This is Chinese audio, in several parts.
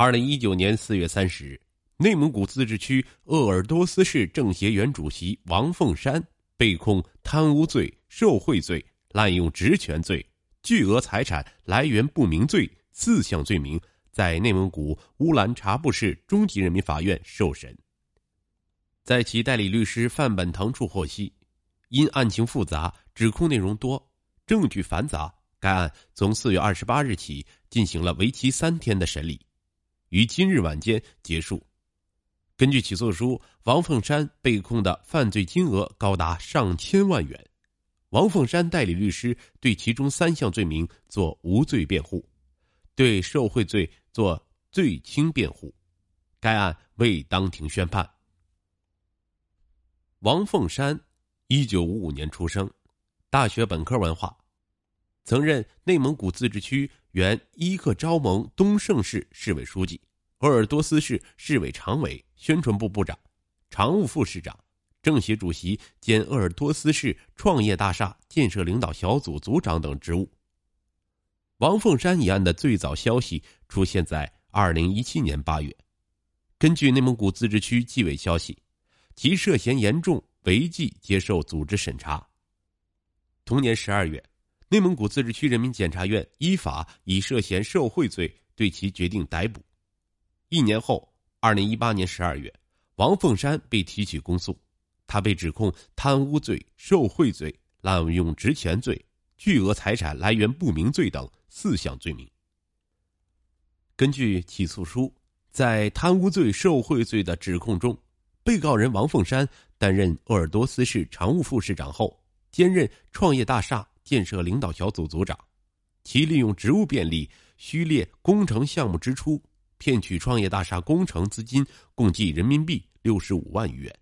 二零一九年四月三十日，内蒙古自治区鄂尔多斯市政协原主席王凤山被控贪污罪、受贿罪、滥用职权罪、巨额财产来源不明罪四项罪名，在内蒙古乌兰察布市中级人民法院受审。在其代理律师范本堂处获悉，因案情复杂、指控内容多、证据繁杂，该案从四月二十八日起进行了为期三天的审理。于今日晚间结束。根据起诉书，王凤山被控的犯罪金额高达上千万元。王凤山代理律师对其中三项罪名做无罪辩护，对受贿罪做罪轻辩护。该案未当庭宣判。王凤山，一九五五年出生，大学本科文化，曾任内蒙古自治区。原伊克昭盟东胜市市委书记、鄂尔多斯市市委常委、宣传部部长、常务副市长、政协主席兼鄂尔多斯市创业大厦建设领导小组组长等职务。王凤山一案的最早消息出现在二零一七年八月，根据内蒙古自治区纪委消息，其涉嫌严重违纪接受组织审查。同年十二月。内蒙古自治区人民检察院依法以涉嫌受贿罪对其决定逮捕。一年后，二零一八年十二月，王凤山被提起公诉，他被指控贪污罪、受贿罪、滥用职权罪、巨额财产来源不明罪等四项罪名。根据起诉书，在贪污罪、受贿罪的指控中，被告人王凤山担任鄂尔多斯市常务副市长后，兼任创业大厦。建设领导小组组长，其利用职务便利虚列工程项目支出，骗取创业大厦工程资金共计人民币六十五万余元。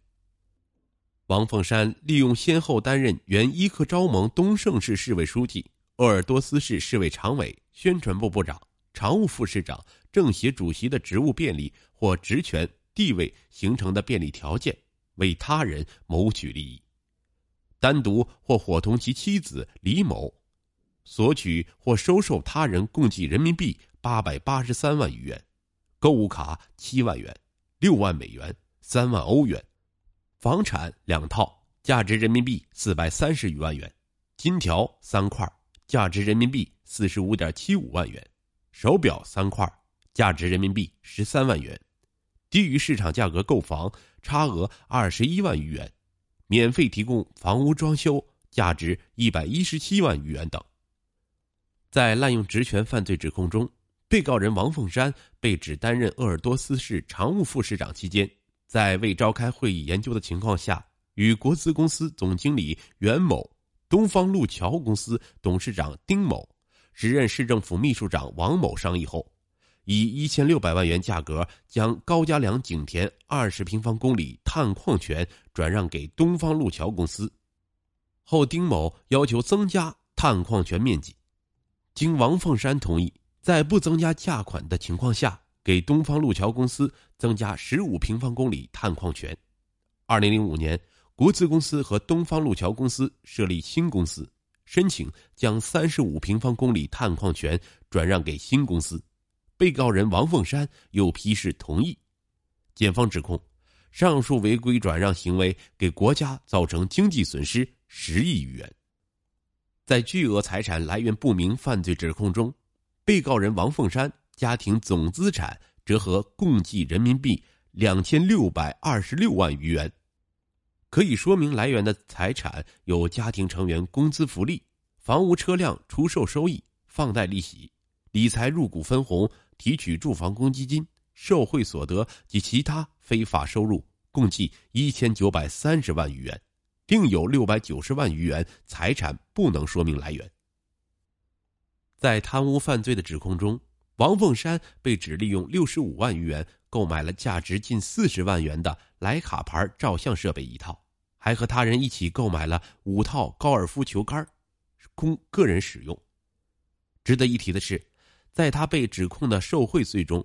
王凤山利用先后担任原伊克昭盟东胜市市委书记、鄂尔多斯市市委常委、宣传部部长、常务副市长、政协主席的职务便利或职权地位形成的便利条件，为他人谋取利益。单独或伙同其妻子李某，索取或收受他人共计人民币八百八十三万余元，购物卡七万元，六万美元，三万欧元，房产两套，价值人民币四百三十余万元，金条三块，价值人民币四十五点七五万元，手表三块，价值人民币十三万元，低于市场价格购房，差额二十一万余元。免费提供房屋装修，价值一百一十七万余元等。在滥用职权犯罪指控中，被告人王凤山被指担任鄂尔多斯市常务副市长期间，在未召开会议研究的情况下，与国资公司总经理袁某、东方路桥公司董事长丁某、时任市政府秘书长王某商议后。以一千六百万元价格将高家梁井田二十平方公里探矿权转让给东方路桥公司，后丁某要求增加探矿权面积，经王凤山同意，在不增加价款的情况下，给东方路桥公司增加十五平方公里探矿权。二零零五年，国资公司和东方路桥公司设立新公司，申请将三十五平方公里探矿权转让给新公司。被告人王凤山又批示同意，检方指控，上述违规转让行为给国家造成经济损失十亿余元。在巨额财产来源不明犯罪指控中，被告人王凤山家庭总资产折合共计人民币两千六百二十六万余元，可以说明来源的财产有家庭成员工资福利、房屋车辆出售收益、放贷利息、理财入股分红。提取住房公积金、受贿所得及其他非法收入共计一千九百三十万余元，另有六百九十万余元财产不能说明来源。在贪污犯罪的指控中，王凤山被指利用六十五万余元购买了价值近四十万元的徕卡牌照相设备一套，还和他人一起购买了五套高尔夫球杆，供个人使用。值得一提的是。在他被指控的受贿罪中，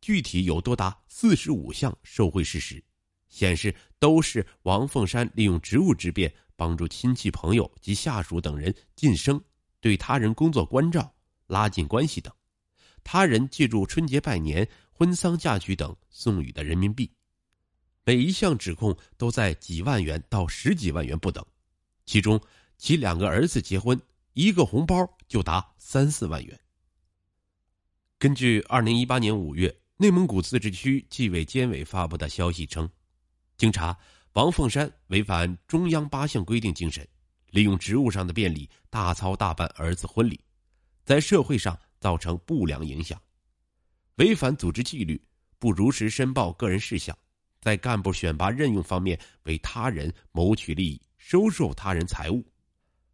具体有多达四十五项受贿事实，显示都是王凤山利用职务之便帮助亲戚朋友及下属等人晋升，对他人工作关照、拉近关系等，他人借助春节拜年、婚丧嫁娶等送予的人民币，每一项指控都在几万元到十几万元不等。其中，其两个儿子结婚，一个红包就达三四万元。根据二零一八年五月内蒙古自治区纪委监委发布的消息称，经查，王凤山违反中央八项规定精神。利用职务上的便利，大操大办儿子婚礼，在社会上造成不良影响，违反组织纪律，不如实申报个人事项，在干部选拔任用方面为他人谋取利益，收受他人财物，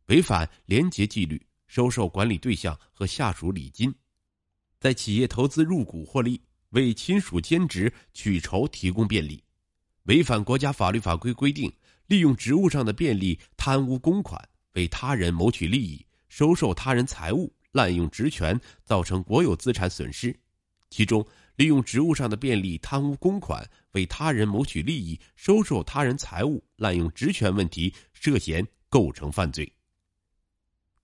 违反廉洁纪律，收受管理对象和下属礼金，在企业投资入股获利，为亲属兼职取酬提供便利，违反国家法律法规规定。利用职务上的便利贪污公款，为他人谋取利益，收受他人财物，滥用职权，造成国有资产损失。其中，利用职务上的便利贪污公款，为他人谋取利益，收受他人财物，滥用职权问题涉嫌构成犯罪。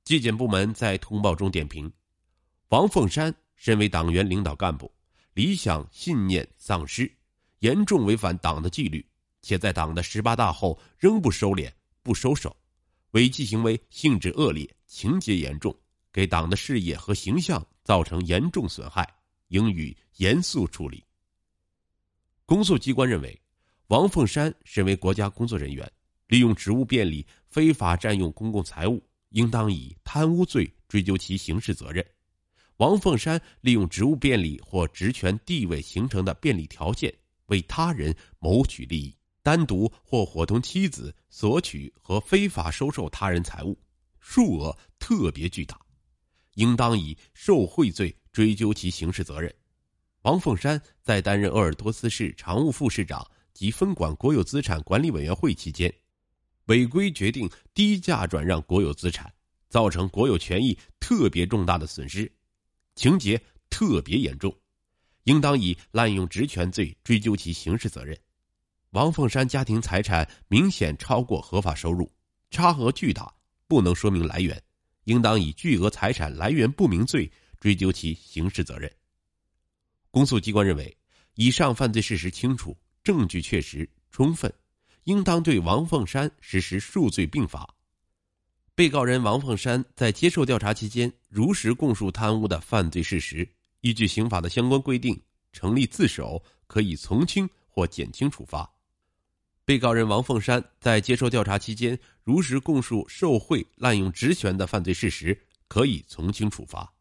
纪检部门在通报中点评：王凤山身为党员领导干部，理想信念丧失，严重违反党的纪律。且在党的十八大后仍不收敛、不收手，违纪行为性质恶劣、情节严重，给党的事业和形象造成严重损害，应予严肃处理。公诉机关认为，王凤山身为国家工作人员，利用职务便利非法占用公共财物，应当以贪污罪追究其刑事责任。王凤山利用职务便利或职权地位形成的便利条件，为他人谋取利益。单独或伙同妻子索取和非法收受他人财物，数额特别巨大，应当以受贿罪追究其刑事责任。王凤山在担任鄂尔多斯市常务副市长及分管国有资产管理委员会期间，违规决定低价转让国有资产，造成国有权益特别重大的损失，情节特别严重，应当以滥用职权罪追究其刑事责任。王凤山家庭财产明显超过合法收入，差额巨大，不能说明来源，应当以巨额财产来源不明罪追究其刑事责任。公诉机关认为，以上犯罪事实清楚，证据确实充分，应当对王凤山实施数罪并罚。被告人王凤山在接受调查期间如实供述贪污的犯罪事实，依据刑法的相关规定，成立自首，可以从轻或减轻处罚。被告人王凤山在接受调查期间如实供述受贿、滥用职权的犯罪事实，可以从轻处罚。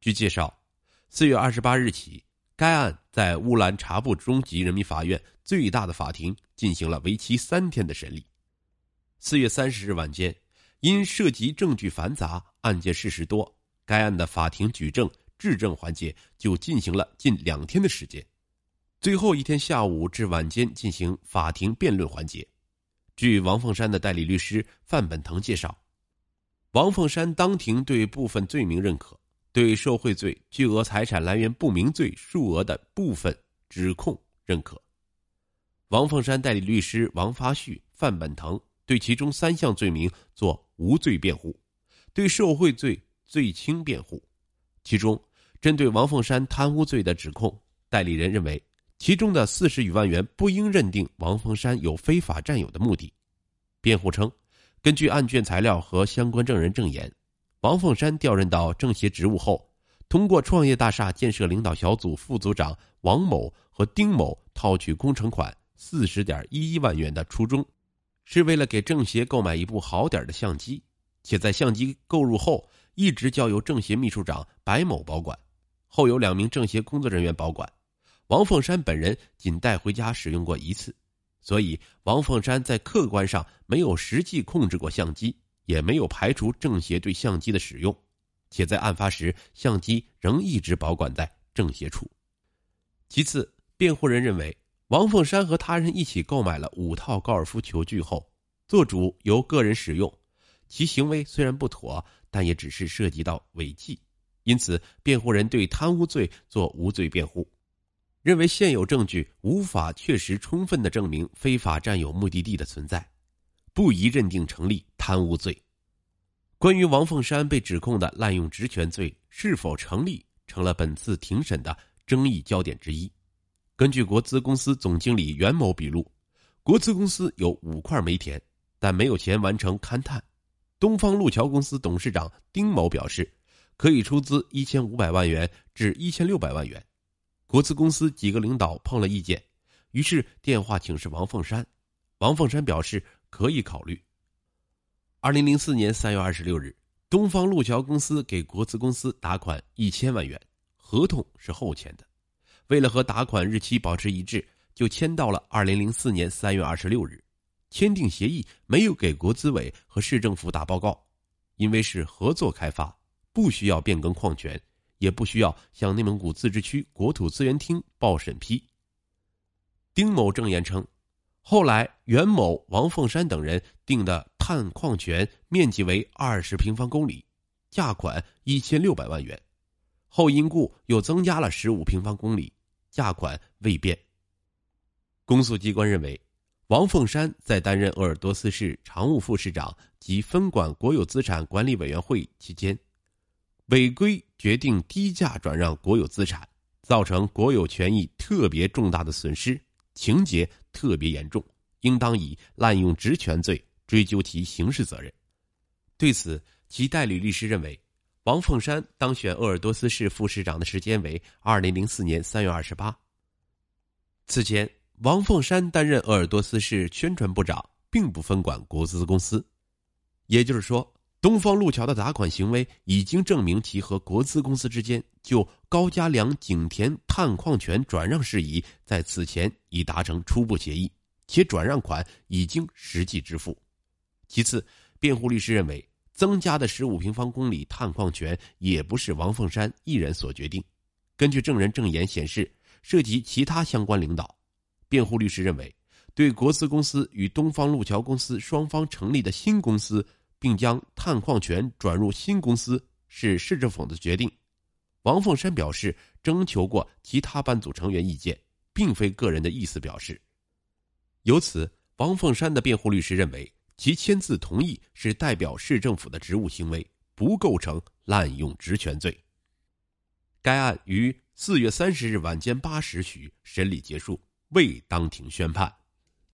据介绍，四月二十八日起，该案在乌兰察布中级人民法院最大的法庭进行了为期三天的审理。四月三十日晚间，因涉及证据繁杂、案件事实多，该案的法庭举证、质证环节就进行了近两天的时间。最后一天下午至晚间进行法庭辩论环节。据王凤山的代理律师范本腾介绍，王凤山当庭对部分罪名认可，对受贿罪、巨额财产来源不明罪数额的部分指控认可。王凤山代理律师王发旭、范本腾对其中三项罪名做无罪辩护，对受贿罪罪轻辩护。其中，针对王凤山贪污罪的指控，代理人认为。其中的四十余万元不应认定王凤山有非法占有的目的。辩护称，根据案卷材料和相关证人证言，王凤山调任到政协职务后，通过创业大厦建设领导小组副组长王某和丁某套取工程款四十点一一万元的初衷，是为了给政协购买一部好点的相机，且在相机购入后一直交由政协秘书长白某保管，后有两名政协工作人员保管。王凤山本人仅带回家使用过一次，所以王凤山在客观上没有实际控制过相机，也没有排除政协对相机的使用，且在案发时相机仍一直保管在政协处。其次，辩护人认为，王凤山和他人一起购买了五套高尔夫球具后，做主由个人使用，其行为虽然不妥，但也只是涉及到违纪，因此辩护人对贪污罪做无罪辩护。认为现有证据无法确实充分的证明非法占有目的地的存在，不宜认定成立贪污罪。关于王凤山被指控的滥用职权罪是否成立，成了本次庭审的争议焦点之一。根据国资公司总经理袁某笔录，国资公司有五块煤田，但没有钱完成勘探。东方路桥公司董事长丁某表示，可以出资一千五百万元至一千六百万元。国资公司几个领导碰了意见，于是电话请示王凤山，王凤山表示可以考虑。二零零四年三月二十六日，东方路桥公司给国资公司打款一千万元，合同是后签的。为了和打款日期保持一致，就签到了二零零四年三月二十六日。签订协议没有给国资委和市政府打报告，因为是合作开发，不需要变更矿权，也不需要向内蒙古自治区国土资源厅报审批。丁某证言称，后来袁某、王凤山等人定的探矿权面积为二十平方公里，价款一千六百万元。后因故又增加了十五平方公里，价款未变。公诉机关认为，王凤山在担任鄂尔多斯市常务副市长及分管国有资产管理委员会期间，违规决定低价转让国有资产，造成国有权益特别重大的损失，情节特别严重，应当以滥用职权罪追究其刑事责任。对此，其代理律师认为。王凤山当选鄂尔多斯市副市长的时间为二零零四年三月二十八。此前，王凤山担任鄂尔多斯市宣传部长，并不分管国资公司。也就是说，东方路桥的打款行为已经证明其和国资公司之间就高家梁井田探矿权转让事宜在此前已达成初步协议，且转让款已经实际支付。其次，辩护律师认为。增加的十五平方公里探矿权也不是王凤山一人所决定。根据证人证言显示，涉及其他相关领导。辩护律师认为，对国资公司与东方路桥公司双方成立的新公司，并将探矿权转入新公司是市政府的决定。王凤山表示，征求过其他班组成员意见，并非个人的意思表示。由此，王凤山的辩护律师认为。其签字同意是代表市政府的职务行为，不构成滥用职权罪。该案于四月三十日晚间八时许审理结束，未当庭宣判。